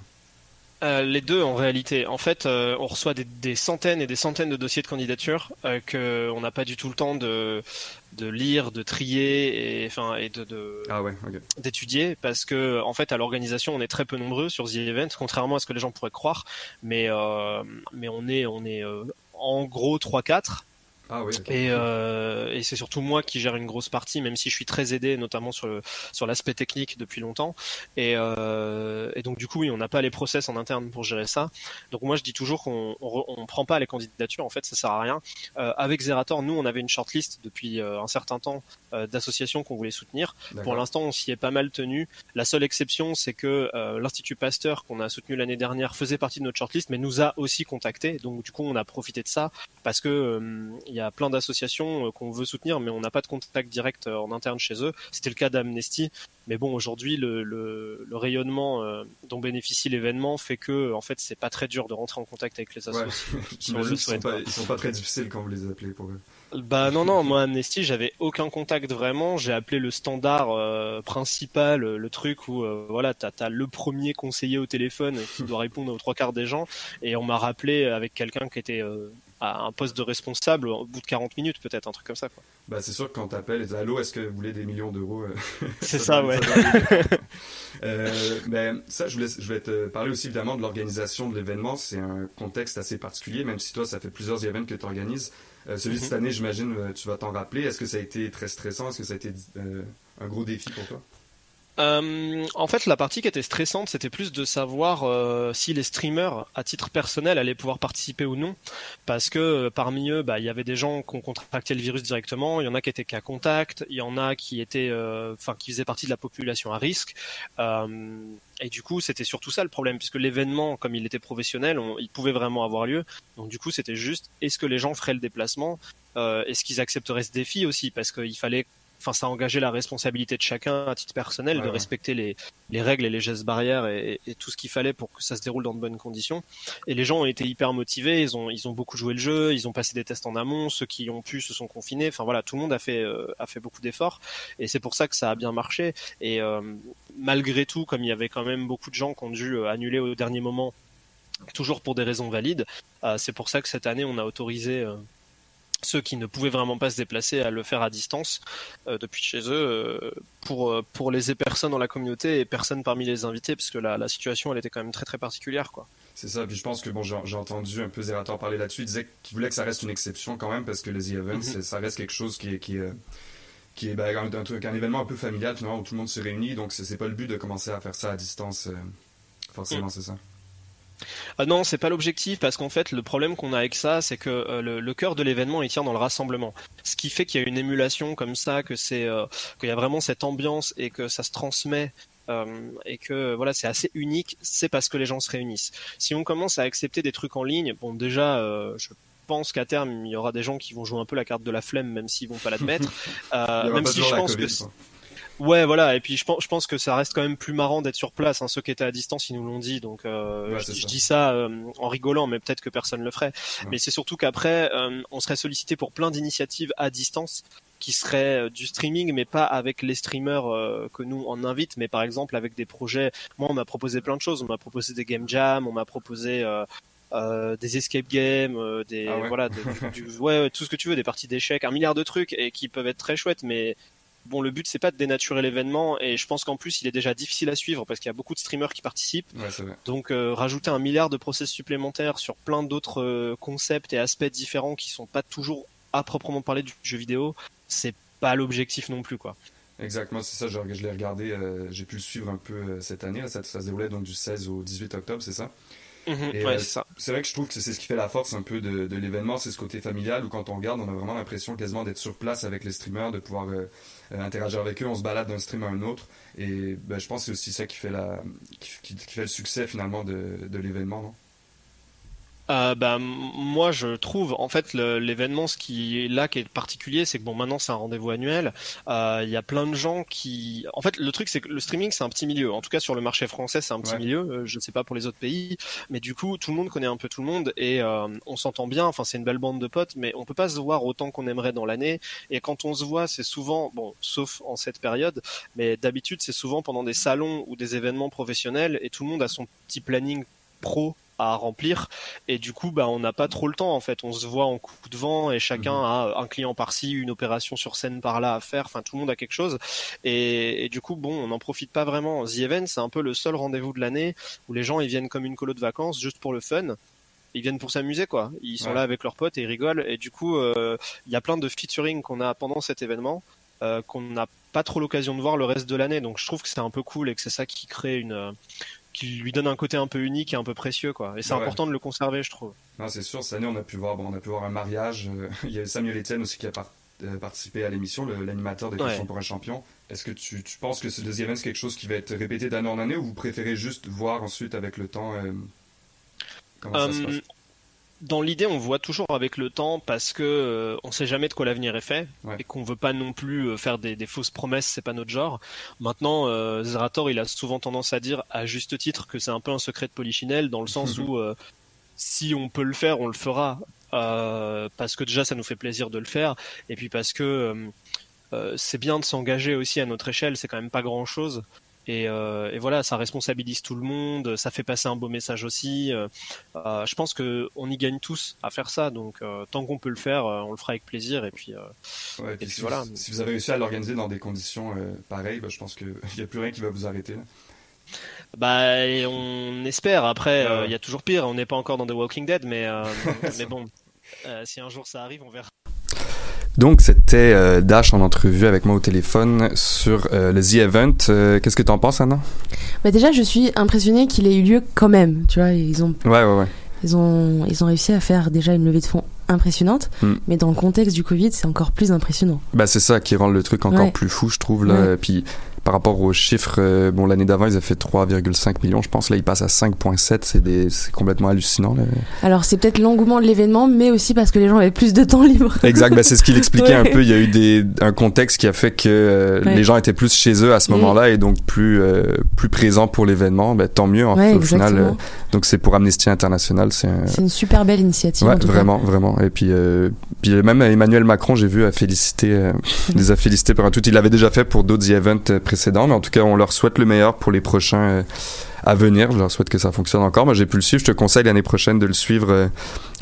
Euh, les deux en réalité. En fait, euh, on reçoit des, des centaines et des centaines de dossiers de candidature euh, que on n'a pas du tout le temps de de lire, de trier et enfin et de, de Ah ouais, d'étudier parce que en fait à l'organisation on est très peu nombreux sur The Event contrairement à ce que les gens pourraient croire. Mais euh, mais on est on est en gros 3 4 Ah oui. ok. et, euh, et c'est surtout moi qui gère une grosse partie, même si je suis très aidé, notamment sur le sur l'aspect technique depuis longtemps. Et, euh, et donc du coup, oui, on n'a pas les process en interne pour gérer ça. Donc moi, je dis toujours qu'on on, re- on prend pas les candidatures. En fait, ça sert à rien. Euh, avec Zerator, nous, on avait une shortlist depuis un certain temps d'associations qu'on voulait soutenir. Pour l'instant, on s'y est pas mal tenu. La seule exception, c'est que l'Institut Pasteur, qu'on a soutenu l'année dernière, faisait partie de notre shortlist, mais nous a aussi contacté. Donc, du coup, on a profité de ça parce que il y a plein d'associations euh, qu'on veut soutenir, mais on n'a pas de contact direct euh, en interne chez eux. C'était le cas d'Amnesty. Mais bon, aujourd'hui, le, le, le rayonnement euh, dont bénéficie l'événement fait que, en fait, c'est pas très dur de rentrer en contact avec les Ouais. associations. si on J'imagine le qu'ils sont pas, ils sont pas très difficiles quand vous les appelez pour eux. Bah non non moi Amnesty j'avais aucun contact vraiment j'ai appelé le standard euh, principal le truc où euh, voilà t'as as le premier conseiller au téléphone qui doit répondre aux trois quarts des gens et on m'a rappelé avec quelqu'un qui était euh, à un poste de responsable au bout de 40 minutes peut-être un truc comme ça quoi. Bah, c'est sûr que quand t'appelles allô, est-ce que vous voulez des millions d'euros euh, C'est ça, doit- ouais. arriver. euh, ben, ça, je voulais, je vais te parler aussi évidemment de l'organisation de l'événement. C'est un contexte assez particulier, même si toi, ça fait plusieurs événements que tu organises. Euh, celui de cette année, j'imagine, tu vas t'en rappeler. Est-ce que ça a été très stressant? Est-ce que ça a été euh, un gros défi pour toi? Euh, en fait, la partie qui était stressante, c'était plus de savoir euh, si les streamers, à titre personnel, allaient pouvoir participer ou non, parce que euh, parmi eux, bah, il y avait des gens qui ont contracté le virus directement, il y en a qui étaient cas contact, il y en a qui étaient, euh, enfin, qui faisaient partie de la population à risque. Euh, et du coup, c'était surtout ça le problème, puisque l'événement, comme il était professionnel, on- il pouvait vraiment avoir lieu. Donc du coup, c'était juste, est-ce que les gens feraient le déplacement? Est-ce qu'ils accepteraient ce défi aussi? Parce qu'il fallait enfin ça engageait la responsabilité de chacun à titre personnel Ouais, de respecter les, les règles et les gestes barrières et, et tout ce qu'il fallait pour que ça se déroule dans de bonnes conditions. Et les gens ont été hyper motivés, ils ont ils ont beaucoup joué le jeu, ils ont passé des tests en amont, ceux qui ont pu se sont confinés. Enfin voilà, tout le monde a fait euh, a fait beaucoup d'efforts et c'est pour ça que ça a bien marché. Et euh, malgré tout, comme il y avait quand même beaucoup de gens qui ont dû euh, annuler au dernier moment, toujours pour des raisons valides, euh, c'est pour ça que cette année on a autorisé ceux qui ne pouvaient vraiment pas se déplacer à le faire à distance euh, depuis chez eux euh, pour euh, pour les personnes dans la communauté et personne parmi les invités parce que la, la situation elle était quand même très très particulière quoi. C'est ça, puis je pense que bon, j'ai entendu un peu Zerator parler là-dessus. Il disait qu'il voulait que ça reste une exception quand même, parce que les Events, c'est- ça reste quelque chose qui est, qui est, qui est ben, un, truc- un événement un peu familial, finalement, où tout le monde se réunit. Donc, c'est pas le but de commencer à faire ça à distance. euh, forcément, Mhm. c'est ça. Ah non, c'est pas l'objectif parce qu'en fait le problème qu'on a avec ça, c'est que euh, le, le cœur de l'événement il tient dans le rassemblement. Ce qui fait qu'il y a une émulation comme ça, que c'est euh, qu'il y a vraiment cette ambiance et que ça se transmet. euh, et que voilà c'est assez unique, c'est parce que les gens se réunissent. Si on commence à accepter des trucs en ligne, bon déjà je pense qu'à terme il y aura des gens qui vont jouer un peu la carte de la flemme même s'ils vont pas l'admettre. Même si je pense que. Ouais, voilà. Et puis je pense, je pense que ça reste quand même plus marrant d'être sur place. Hein. Ceux qui étaient à distance, ils nous l'ont dit. Donc euh, Ouais, je, dis ça euh, en rigolant, mais peut-être que personne le ferait. Ouais. Mais c'est surtout qu'après, euh, on serait sollicité pour plein d'initiatives à distance qui seraient euh, du streaming, mais pas avec les streamers euh, que nous on invite, mais par exemple avec des projets. Moi, on m'a proposé plein de choses. On m'a proposé des game jams, on m'a proposé euh, euh, des escape games, euh, des Ah ouais. voilà, de- du, ouais, ouais, tout ce que tu veux, des parties d'échecs, un milliard de trucs et qui peuvent être très chouettes, mais bon, le but c'est pas de dénaturer l'événement et je pense qu'en plus il est déjà difficile à suivre parce qu'il y a beaucoup de streamers qui participent. Donc euh, rajouter un milliard de process supplémentaires sur plein d'autres euh, concepts et aspects différents qui sont pas toujours à proprement parler du jeu vidéo, c'est pas l'objectif non plus quoi. Exactement, c'est ça, je, je l'ai regardé, euh, j'ai pu le suivre un peu cette année, ça, ça, se déroulait donc du 16 au 18 octobre, c'est ça? Mhm, c'est vrai que je trouve que c'est ce qui fait la force un peu de, l'événement, c'est ce côté familial où quand on regarde, on a vraiment l'impression quasiment d'être sur place avec les streamers, de pouvoir euh, euh, interagir avec eux, on se balade d'un stream à un autre. Et ben, je pense que c'est aussi ça qui fait, la, qui, fait le succès finalement de, de l'événement. Euh, bah, moi je trouve en fait l'événement ce qui est là qui est particulier c'est que bon maintenant c'est un rendez-vous annuel. Euh, il y a plein de gens qui en fait le truc c'est que le streaming c'est un petit milieu. En tout cas sur le marché français c'est un petit milieu. Euh, je ne sais pas pour les autres pays. Mais du coup tout le monde connaît un peu tout le monde et euh, on s'entend bien. Enfin c'est une belle bande de potes mais on peut pas se voir autant qu'on aimerait dans l'année. Et quand on se voit c'est souvent bon sauf en cette période mais d'habitude c'est souvent pendant des salons ou des événements professionnels et tout le monde a son petit planning pro à remplir. Et du coup bah on n'a pas trop le temps en fait. On se voit en coup de vent et chacun mhm. a un client par-ci une opération sur scène par là à faire. Enfin tout le monde a quelque chose. Et, du coup bon on n'en profite pas vraiment. The Event c'est un peu le seul rendez-vous de l'année où les gens ils viennent comme une colo de vacances juste pour le fun. Ils viennent pour s'amuser quoi. Ils sont là avec leurs potes et ils rigolent. Et du coup euh, il y a plein de featuring qu'on a pendant cet événement euh, qu'on n'a pas trop l'occasion de voir le reste de l'année. Donc je trouve que c'est un peu cool et que c'est ça qui crée une qui lui donne un côté un peu unique et un peu précieux quoi. Et c'est important de le conserver je trouve. Non c'est sûr cette année on a pu voir bon on a pu voir un mariage. Euh, il y a Samuel Etienne aussi qui a euh, participé à l'émission l'animateur de Questions pour un champion. Est-ce que tu, tu, penses que ce deuxième event c'est quelque chose qui va être répété d'année en année ou vous préférez juste voir ensuite avec le temps euh, comment ça se passe? Dans l'idée, on voit toujours avec le temps parce que euh, on sait jamais de quoi l'avenir est fait et qu'on veut pas non plus euh, faire des, fausses promesses, c'est pas notre genre. Maintenant, euh, Zerator, il a souvent tendance à dire à juste titre que c'est un peu un secret de polichinelle dans le sens où euh, si on peut le faire, on le fera parce que déjà ça nous fait plaisir de le faire et puis parce que c'est bien de s'engager aussi à notre échelle, c'est quand même pas grand chose. Euh, et, voilà, ça responsabilise tout le monde, ça fait passer un beau message aussi. Euh, euh, je pense que on y gagne tous à faire ça, donc tant qu'on peut le faire, on le fera avec plaisir. Et puis, si, voilà. Vous, si vous avez réussi à l'organiser dans des conditions pareilles, bah, je pense qu'il n'y a plus rien qui va vous arrêter. Bah, on espère. Après, il y a toujours pire. On n'est pas encore dans The Walking Dead, mais mais bon, si un jour ça arrive, on verra. Donc, c'était euh, Dash en entrevue avec moi au téléphone sur euh, le The Event. Euh, qu'est-ce que tu en penses, Anna? Bah Déjà, je suis impressionnée qu'il ait eu lieu quand même. Tu vois, ils ont, ouais, ouais, ouais. Ils, ont, ils ont réussi à faire déjà une levée de fonds impressionnante, hmm. mais dans le contexte du Covid, c'est encore plus impressionnant. Bah, c'est ça qui rend le truc encore plus fou, je trouve. Là. Puis par rapport aux chiffres, euh, bon, l'année d'avant, ils avaient fait 3,5 millions, je pense. Là, ils passent à 5,7. C'est, complètement hallucinant. Alors, c'est peut-être l'engouement de l'événement, mais aussi parce que les gens avaient plus de temps libre. Exact. Ben, c'est ce qu'il expliquait un peu. Il y a eu des, un contexte qui a fait que euh, les gens étaient plus chez eux à ce moment-là et donc plus, euh, plus présents pour l'événement. Ben, tant mieux, en fait, au final. donc, c'est pour Amnesty International. C'est, une super belle initiative. Vraiment, vraiment. Et puis, puis même Emmanuel Macron, j'ai vu, a félicité, les a félicités pour un tout. Il l'avait déjà fait pour d'autres events précédents, mais en tout cas, on leur souhaite le meilleur pour les prochains euh, à venir. Je leur souhaite que ça fonctionne encore. Moi, j'ai pu le suivre. Je te conseille l'année prochaine de le suivre.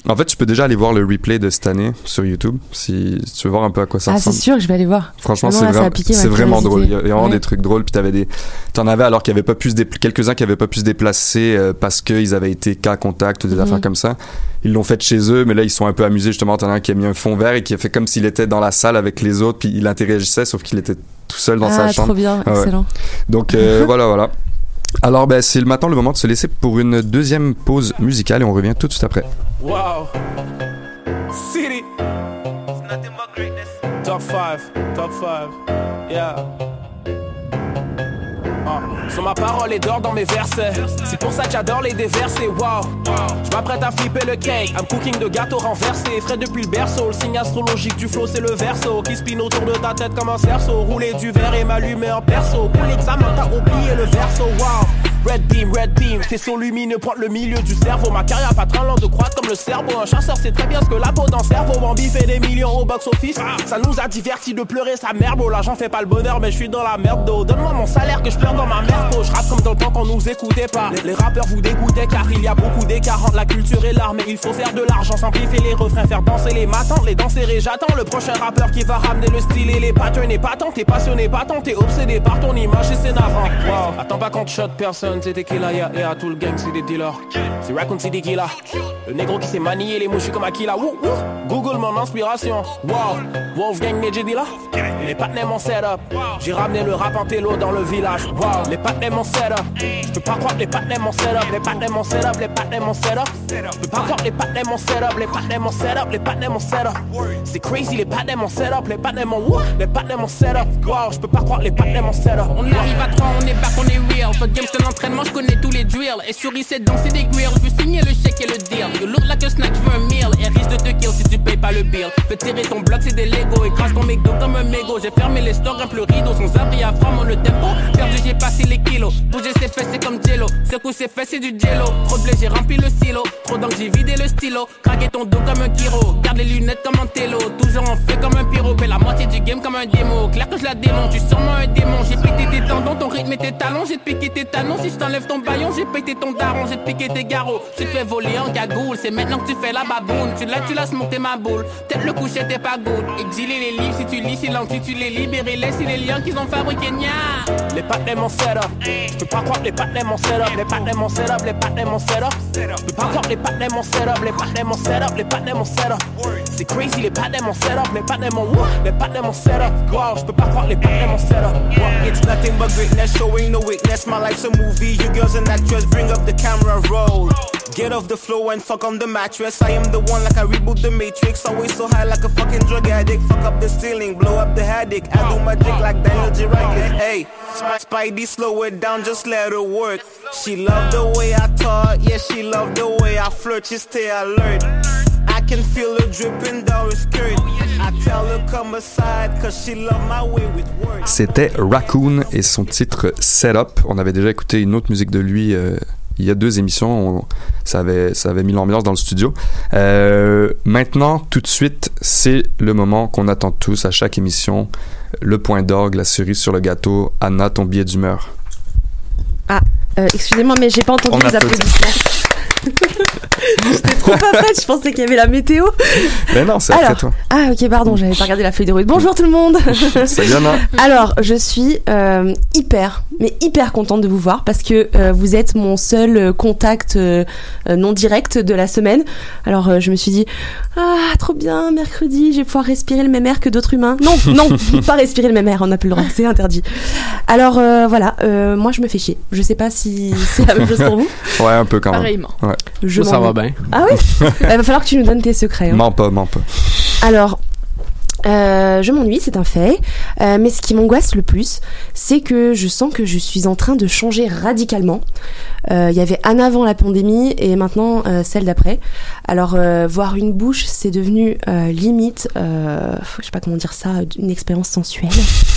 En fait, tu peux déjà aller voir le replay de cette année sur YouTube si tu veux voir un peu à quoi ça ressemble. Ah, c'est sûr que je vais aller voir. Franchement, c'est vraiment, c'est vraiment drôle. Il y a vraiment des trucs drôles. Puis t'avais des, t'en avais alors qu'il y avait pas pu se quelques-uns qui avaient pas pu se déplacer euh, parce qu'ils avaient été cas contact ou des mhm. affaires comme ça. Ils l'ont fait chez eux, mais là ils sont un peu amusés justement. T'en as un qui a mis un fond vert et qui a fait comme s'il était dans la salle avec les autres, puis il interagissait, sauf qu'il était tout seul dans sa ah, chambre. Trop bien, ah excellent. Donc euh, voilà, voilà. Alors ben, c'est maintenant le moment de se laisser pour une deuxième pause musicale et on revient tout de suite après. Wow. City. Top 5, top 5. Yeah. Sur ma parole et d'or dans mes versets. C'est pour ça que j'adore les déverser. Wow. Je m'apprête à flipper le cake. I'm cooking de gâteau renversé. Frais depuis le berceau. Le signe astrologique du flow, c'est le verso. Qui spin autour de ta tête comme un cerceau. Rouler du verre et m'allumer en perso. Pour l'examen, t'as oublié le verso. Wow. Red beam, red beam, faisceau lumineux pointe le milieu du cerveau. Ma carrière pas très de croître comme le cerveau. Un chasseur sait très bien ce que la peau dans le cerveau. Bambi fait des millions au box office. Ça nous a diverti de pleurer sa merde. Là j'en fais pas le bonheur, mais je suis dans la merde. Donne-moi mon salaire que je dans ma merde. Je rap comme dans le temps qu'on nous écoutait pas. Les, rappeurs vous dégoûtaient car il y a beaucoup d'écart entre la culture et l'art. Mais il faut faire de l'argent, simplifier les refrains, faire danser les matins, les danser et j'attends le prochain rappeur qui va ramener le style et les patterns. Et pas tant, t'es passionné, pas tant, t'es obsédé par ton image et c'est navrant. Wow. Attends pas qu'on te shot personne, c'est tequila, ya, et à tout le gang, c'est des dealers. C'est Raccoon, c'est des killers. Le négro qui sait manier les mouches comme wouh. Google mon inspiration. Wow, Wolfgang Nedjedila. Les partenaires mon setup. J'ai ramené le rap en télo dans le village. Les partenaires mon setup. Je peux pas croire que les partenaires mon setup. Les partenaires mon setup. Les partenaires mon setup. Je peux pas croire que les partenaires mon setup. Les partenaires mon setup. Les partenaires mon setup. C'est crazy, les partenaires mon setup. Les partenaires mon wouh. Les partenaires mon setup. Wow, je peux pas croire que les partenaires mon setup. On arrive à 3, on est back, on est real. Fuck game, c'est l'entraînement, je connais tous les drills. Et souris, c'est danser des grills. Je veux signer le chèque et le deal. You look like a snack, je veux un meal. Et risque de te kill si tu payes pas le bill. Fais tirer ton bloc, c'est des Lego. Écrase ton McDo comme un mégot. J'ai fermé les stores, grimpe le rideau. Sans abri à femme, le tempo. Perdu, j'ai passé les kilos. Bouger ses fesses, c'est comme Jello. Secoue ses fesses, c'est du Jello. Trop de j'ai rempli le silo. Trop d'encre, j'ai vidé le stylo. Craquer ton dos comme un kiro. Garde les lunettes comme un télo. Toujours en feu comme un pyro. Fais la moitié du game comme un démo. Claire que je la démonte, tu sûrement un démon. J'ai pété tes tendons, ton rythme et tes talons. J'ai piqué tes talons. Si je t'enlève ton baillon, j'ai pété ton daron. J'ai piqué tes garrots. J'ai fait voler en cagoule. C'est maintenant que tu fais la baboune. Tu l'as, tu laisses monter ma boule. Peut-être le coucher t'es pas good. Exiler les livres si tu lis, si tu les libérer. Laisse les liens qu'ils ont fabriqués, nya. Les partenaires mon setup. Je peux pas croire que les partenaires mon setup. Les partenaires mon setup. Les partenaires mon setup. Je peux pas croire que les partenaires mon setup. Les partenaires mon setup. Les partenaires mon setup. C'est crazy, les partenaires mon setup. Les partenaires mon wouh. Les partenaires mon setup. Wow, je peux pas croire que les partenaires mon setup. Wow. It's nothing but greatness, showing no weakness. My life's a movie, you girls and actress, bring up the camera roll. Get off the floor and fuck on the mattress. I am the one like I reboot the matrix. Always so high like a fucking drug addict. Fuck up the ceiling, blow up the haddock. I do my dick like Daniel J. Radcliffe. Hey, Sp- Spidey, slow it down, just let her work. She love the way I talk, yeah, she love the way I flirt. She stay alert. I can feel her dripping down her skirt. I tell her come aside, cause she love my way with words. C'était Raccoon et son titre Setup. On avait déjà écouté une autre musique de lui euh, il y a deux émissions. On- ça, avait, ça avait mis l'ambiance dans le studio. Euh, maintenant, tout de suite, c'est le moment qu'on attend tous à chaque émission. Le point d'orgue, la cerise sur le gâteau. Anna, ton billet d'humeur. Ah, euh, excusez-moi, mais j'ai pas entendu On les applaudissements. J'étais trop pas prête, je pensais qu'il y avait la météo. Mais non, c'est après Alors, toi. Ah, ok, pardon, j'avais pas regardé la feuille de route. Bonjour tout le monde. Salut Anna. Alors, je suis euh, hyper, mais hyper contente de vous voir parce que euh, vous êtes mon seul euh, contact euh, non direct de la semaine. Alors, euh, je me suis dit, ah, trop bien, mercredi, je vais pouvoir respirer le même air que d'autres humains. Non, non, pas respirer le même air, on n'a plus le droit, c'est interdit. Alors, euh, voilà, euh, moi je me fais chier. Je sais pas si c'est la même chose pour vous. Ouais, un peu quand même. Pareillement. Ouais. Je Ça va bien. Ah oui? Il va falloir que tu nous donnes tes secrets. hein. Mens pas, mens pas. Alors, euh, je m'ennuie, c'est un fait. Euh, mais ce qui m'angoisse le plus, c'est que je sens que je suis en train de changer radicalement. Euh, Il y avait un avant la pandémie et maintenant euh, celle d'après. Alors, euh, voir une bouche, c'est devenu euh, limite, euh, je sais pas comment dire ça, une expérience sensuelle.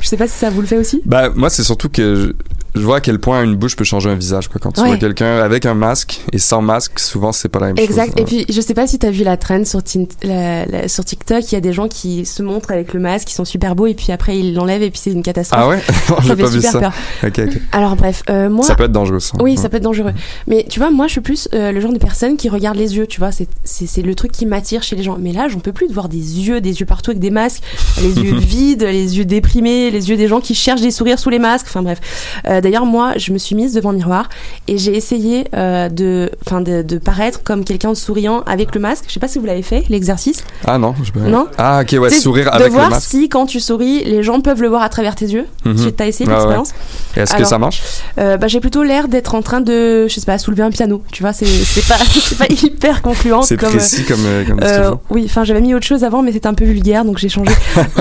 je sais pas si ça vous le fait aussi. Bah, moi, c'est surtout que je, vois à quel point une bouche peut changer un visage. Quoi. Quand tu Ouais. vois quelqu'un avec un masque et sans masque, souvent, c'est pas la même Exact. chose. Et puis, je sais pas si t'as vu la trend sur, Tin- la- la- sur TikTok, il y a des gens qui se montrent avec le masque, qui sont super beaux, et puis après ils l'enlèvent et puis c'est une catastrophe. Ah ouais? J'ai pas vu super ça. peur. Ok, ok. Alors bref, euh, moi. Ça peut être dangereux, ça. Oui, Ouais. ça peut être dangereux. Mais tu vois, moi, je suis plus euh, le genre de personne qui regarde les yeux. Tu vois, c'est le truc qui m'attire chez les gens. Mais là, j'en peux plus de voir des yeux, des yeux partout avec des masques, les yeux vides, les yeux déprimés, les yeux des gens qui cherchent des sourires sous les masques. Enfin bref. Euh, D'ailleurs, moi, je me suis mise devant le miroir et j'ai essayé euh, de, enfin, de, de paraître comme quelqu'un de souriant avec le masque. Je sais pas si vous l'avez fait, l'exercice. Ah non, je peux... Non Ah, ok, ouais, sourire de avec voir le masque. si quand tu souris, les gens peuvent le voir à travers tes yeux. Mhm. Tu as essayé Ah ouais. l'expérience Et Est-ce que ça marche euh, bah, j'ai plutôt l'air d'être en train de, je sais pas, soulever un piano. Tu vois, c'est pas, pas hyper concluant. C'est comme, précis comme, euh, comme oui, enfin j'avais mis autre chose avant, mais c'était un peu vulgaire, donc j'ai changé.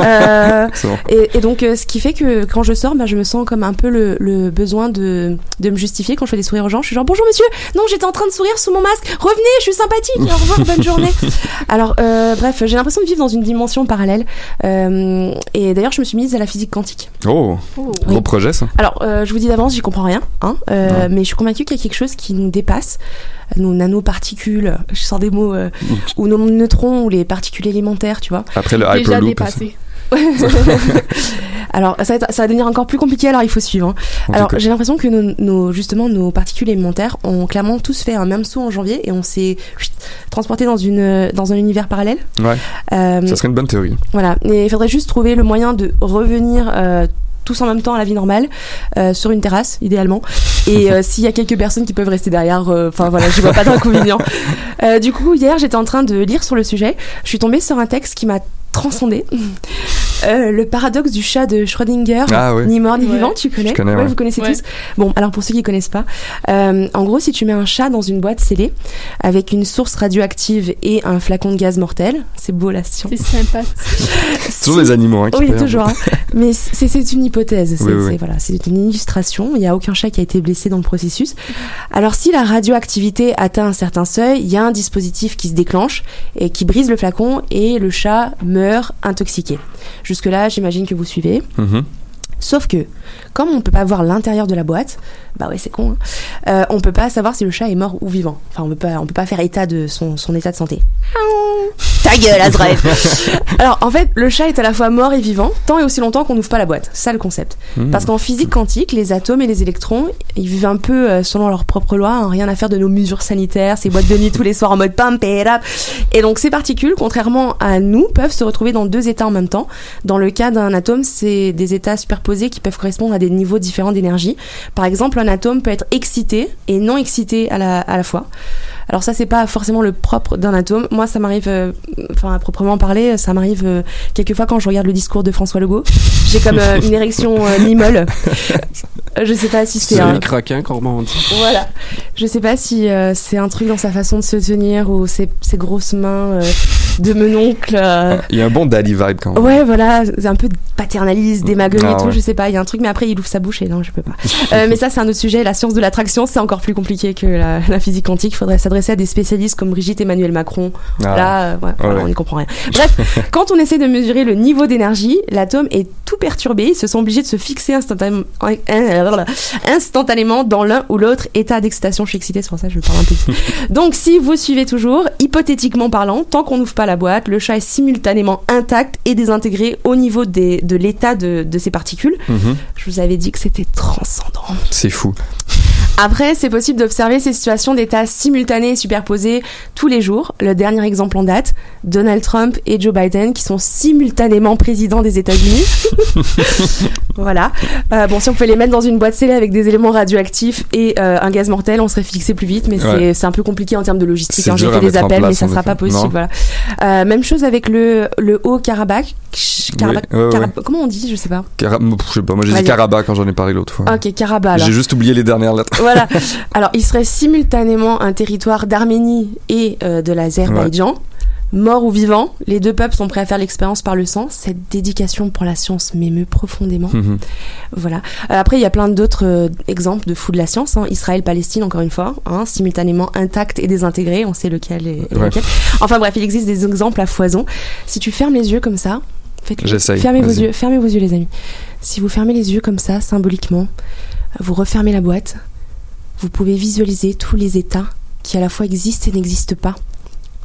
Bon. et, et donc, ce qui fait que quand je sors, bah, je me sens comme un peu le, le besoin de, de me justifier quand je fais des sourires aux gens. Je suis genre bonjour monsieur, non j'étais en train de sourire sous mon masque. Revenez, je suis sympathique. Au revoir, bonne journée. Alors euh, bref, j'ai l'impression de vivre dans une dimension parallèle. Euh, et d'ailleurs, je me suis mise à la physique quantique. Oh, gros projet, ça. Alors, euh, je vous dis d'avance, j'y comprends rien, hein, mais je suis convaincue qu'il y a quelque chose qui nous dépasse, nos nanoparticules, je sors des mots, euh, ou nos neutrons, ou les particules élémentaires, tu vois. Après le Déjà Hyperloop. dépassé. alors ça va, être- ça va devenir encore plus compliqué, alors il faut suivre. hein. Alors j'ai l'impression que nos, nos- justement nos particules élémentaires ont clairement tous fait un même saut en janvier et on s'est transporté dans une dans un univers parallèle. Ouais. Euh, Ça serait une bonne théorie. Voilà, et il faudrait juste trouver le moyen de revenir euh, tous en même temps à la vie normale euh, sur une terrasse idéalement et euh, s'il y a quelques personnes qui peuvent rester derrière euh, enfin voilà je vois pas d'inconvénient Euh, du coup hier j'étais en train de lire sur le sujet je suis tombée sur un texte qui m'a transcendé Euh, le paradoxe du chat de Schrödinger Ah oui. ni mort ni Ouais. vivant tu connais Je connais, ouais. vous connaissez Ouais. tous bon alors pour ceux qui connaissent pas euh, en gros si tu mets un chat dans une boîte scellée avec une source radioactive et un flacon de gaz mortel c'est beau la science C'est sympathique. Toujours les animaux, hein, qui oui, perdent. toujours. hein. Mais c'est une hypothèse. C'est Oui, oui, oui. c'est- voilà, c'est une illustration. Il n'y a aucun chat qui a été blessé dans le processus. Alors, si la radioactivité atteint un certain seuil, il y a un dispositif qui se déclenche et qui brise le flacon et le chat meurt intoxiqué. Jusque-là, j'imagine que vous suivez. Mhm. Sauf que, comme on peut pas voir l'intérieur de la boîte, bah ouais, c'est con. Hein, euh, on peut pas savoir si le chat est mort ou vivant. Enfin, on peut pas, on peut pas faire état de son, son état de santé. Ta gueule, Azrael Alors, en fait, le chat est à la fois mort et vivant, tant et aussi longtemps qu'on n'ouvre pas la boîte. C'est ça le concept. Mhm. Parce qu'en physique quantique, les atomes et les électrons, ils vivent un peu euh, selon leurs propres lois, hein, rien à faire de nos mesures sanitaires, ces boîtes de nuit tous les soirs en mode up. Et donc, ces particules, contrairement à nous, peuvent se retrouver dans deux états en même temps. Dans le cas d'un atome, c'est des états superposés qui peuvent correspondre à des niveaux différents d'énergie. Par exemple, un atome peut être excité et non excité à la, à la fois. Alors ça, c'est pas forcément le propre d'un atome. Moi, ça m'arrive, euh, enfin à proprement parler, ça m'arrive euh, quelquefois quand je regarde le discours de François Legault. J'ai comme euh, une érection mi-molle. Je sais pas si c'est C'est un... croquants, comme on dit. Voilà. Je sais pas si c'est un truc dans sa façon de se tenir ou ses, ses grosses mains de menoncle. euh, Il y a un bon daddy vibe quand même. Ouais, voilà, un peu paternaliste, démagogue Ah et tout, ouais. je sais pas, il y a un truc, mais après il ouvre sa bouche et non, je peux pas. Euh, mais ça, c'est un autre sujet. La science de l'attraction, c'est encore plus compliqué que la, la physique quantique. Il faudrait s'adresser à des spécialistes comme Brigitte Emmanuel Macron. Ah. Là, euh, ouais, voilà, ouais. on n'y comprend rien. Bref, quand on essaie de mesurer le niveau d'énergie, l'atome est tout perturbé. Ils se sont obligés de se fixer instantanément, instantanément dans l'un ou l'autre état d'excitation. Je suis excitée, c'est pour ça que je parle un peu. Donc, si vous suivez toujours, hypothétiquement parlant, tant qu'on n'ouvre pas la boîte, le chat est simultanément intact et désintégré au niveau des, de l'état de, de ses particules. Mhm. Je vous avais dit que c'était transcendant. C'est fou. Après, c'est possible d'observer ces situations d'état simultanés et superposés tous les jours. Le dernier exemple en date, Donald Trump et Joe Biden qui sont simultanément présidents des États-Unis. voilà. Euh, bon, si on pouvait les mettre dans une boîte scellée avec des éléments radioactifs et euh, un gaz mortel, on serait fixé plus vite, mais c'est- Ouais. c'est un peu compliqué en termes de logistique. Hein. J'ai fait des appels, mais ça en sera pas possible. Voilà. Euh, même chose avec le, le Haut-Karabakh. Karabakh- Oui, ouais, ouais. Comment on dit Je sais pas. Je sais pas, moi j'ai dit. Karabakh quand j'en ai parlé l'autre fois. Ok, Karabakh. J'ai juste oublié les dernières lettres. Voilà. Alors, il serait simultanément un territoire d'Arménie et euh, de l'Azerbaïdjan. Mort ou vivant, les deux peuples sont prêts à faire l'expérience par le sang. Cette dédication pour la science m'émeut profondément. Mhm. Voilà. Euh, après, il y a plein d'autres euh, exemples de fous de la science. hein. Israël-Palestine, encore une fois, hein, simultanément intact et désintégré. On sait lequel est, Ouais. lequel. Enfin bref, il existe des exemples à foison. Si tu fermes les yeux comme ça. J'essaye, Fermez vos yeux, fermez vos yeux, les amis. Si vous fermez les yeux comme ça, symboliquement, vous refermez la boîte. Vous pouvez visualiser tous les états qui à la fois existent et n'existent pas.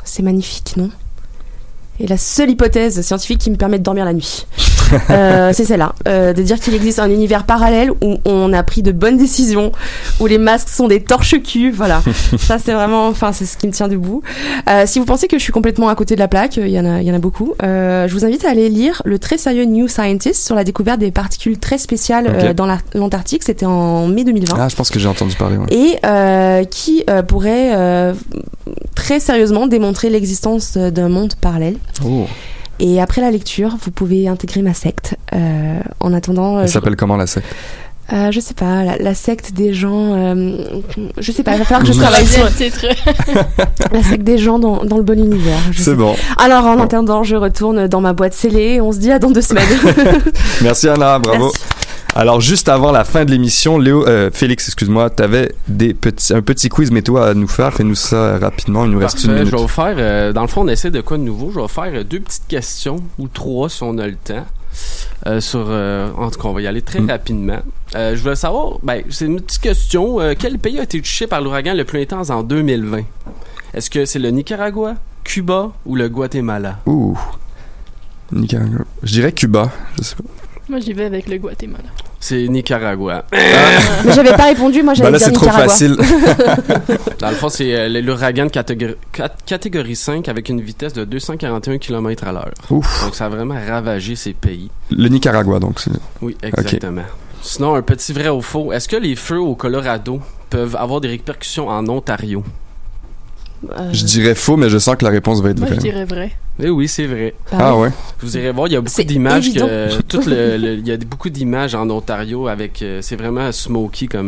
C'est magnifique, non? Et la seule hypothèse scientifique qui me permet de dormir la nuit, euh, c'est celle-là, euh, de dire qu'il existe un univers parallèle où on a pris de bonnes décisions, où les masques sont des torches-cul, voilà. Ça, c'est vraiment, enfin, c'est ce qui me tient debout. Euh, si vous pensez que je suis complètement à côté de la plaque, il y en a, il y en a beaucoup. Euh, je vous invite à aller lire le très sérieux New Scientist sur la découverte des particules très spéciales dans la- l'Antarctique. C'était en mai 2020 Ah, je pense que j'ai entendu parler. ouais. et qui pourrait très sérieusement démontrer l'existence d'un monde parallèle. Oh. Et après la lecture, vous pouvez intégrer ma secte. Euh, en attendant, euh, Elle je, s'appelle comment la secte euh, je sais pas, la, la secte des gens. euh, je sais pas, il va falloir que je travaille sur le titre. la secte des gens dans, dans le bon univers. C'est bon. Alors en attendant, je retourne dans ma boîte scellée. On se dit à dans deux semaines. Merci Anna, bravo. Merci. Alors juste avant la fin de l'émission, Léo, euh, Félix, excuse-moi, t'avais des petits, un petit quiz météo à nous faire. Fais-nous ça rapidement. Il nous reste une minute. je vais vous faire, euh, dans le fond, on essaie de quoi de nouveau? Je vais vous faire euh, deux petites questions, ou trois si on a le temps. Euh, sur, euh, en tout cas, on va y aller très Mm. rapidement. Euh, je voulais savoir, ben, c'est une petite question. euh, quel pays a été touché par l'ouragan le plus intense en 2020 Est-ce que c'est le Nicaragua, Cuba ou le Guatemala? Ouh. Nicaragua. Je dirais Cuba. Je sais pas. Moi, j'y vais avec le Guatemala. C'est Nicaragua. Mais j'avais pas répondu, moi j'avais Bah là, dit c'est trop Nicaragua. facile. Dans le fond, c'est euh, l'ouragan de catégorie, cat- catégorie 5 avec une vitesse de 241 km à l'heure. Ouf. Donc, ça a vraiment ravagé ces pays. Le Nicaragua, donc. c'est- Oui, exactement. Sinon, un petit vrai ou faux. Est-ce que les feux au Colorado peuvent avoir des répercussions en Ontario? Euh, Je dirais faux, mais je sens que la réponse va être Moi, je vraie. dirais vrai. Eh oui, c'est vrai. Ah ouais? Vous irez voir, il y a beaucoup C'est d'images évident. que tout le, le- il y a beaucoup d'images en Ontario avec euh, c'est vraiment smoky comme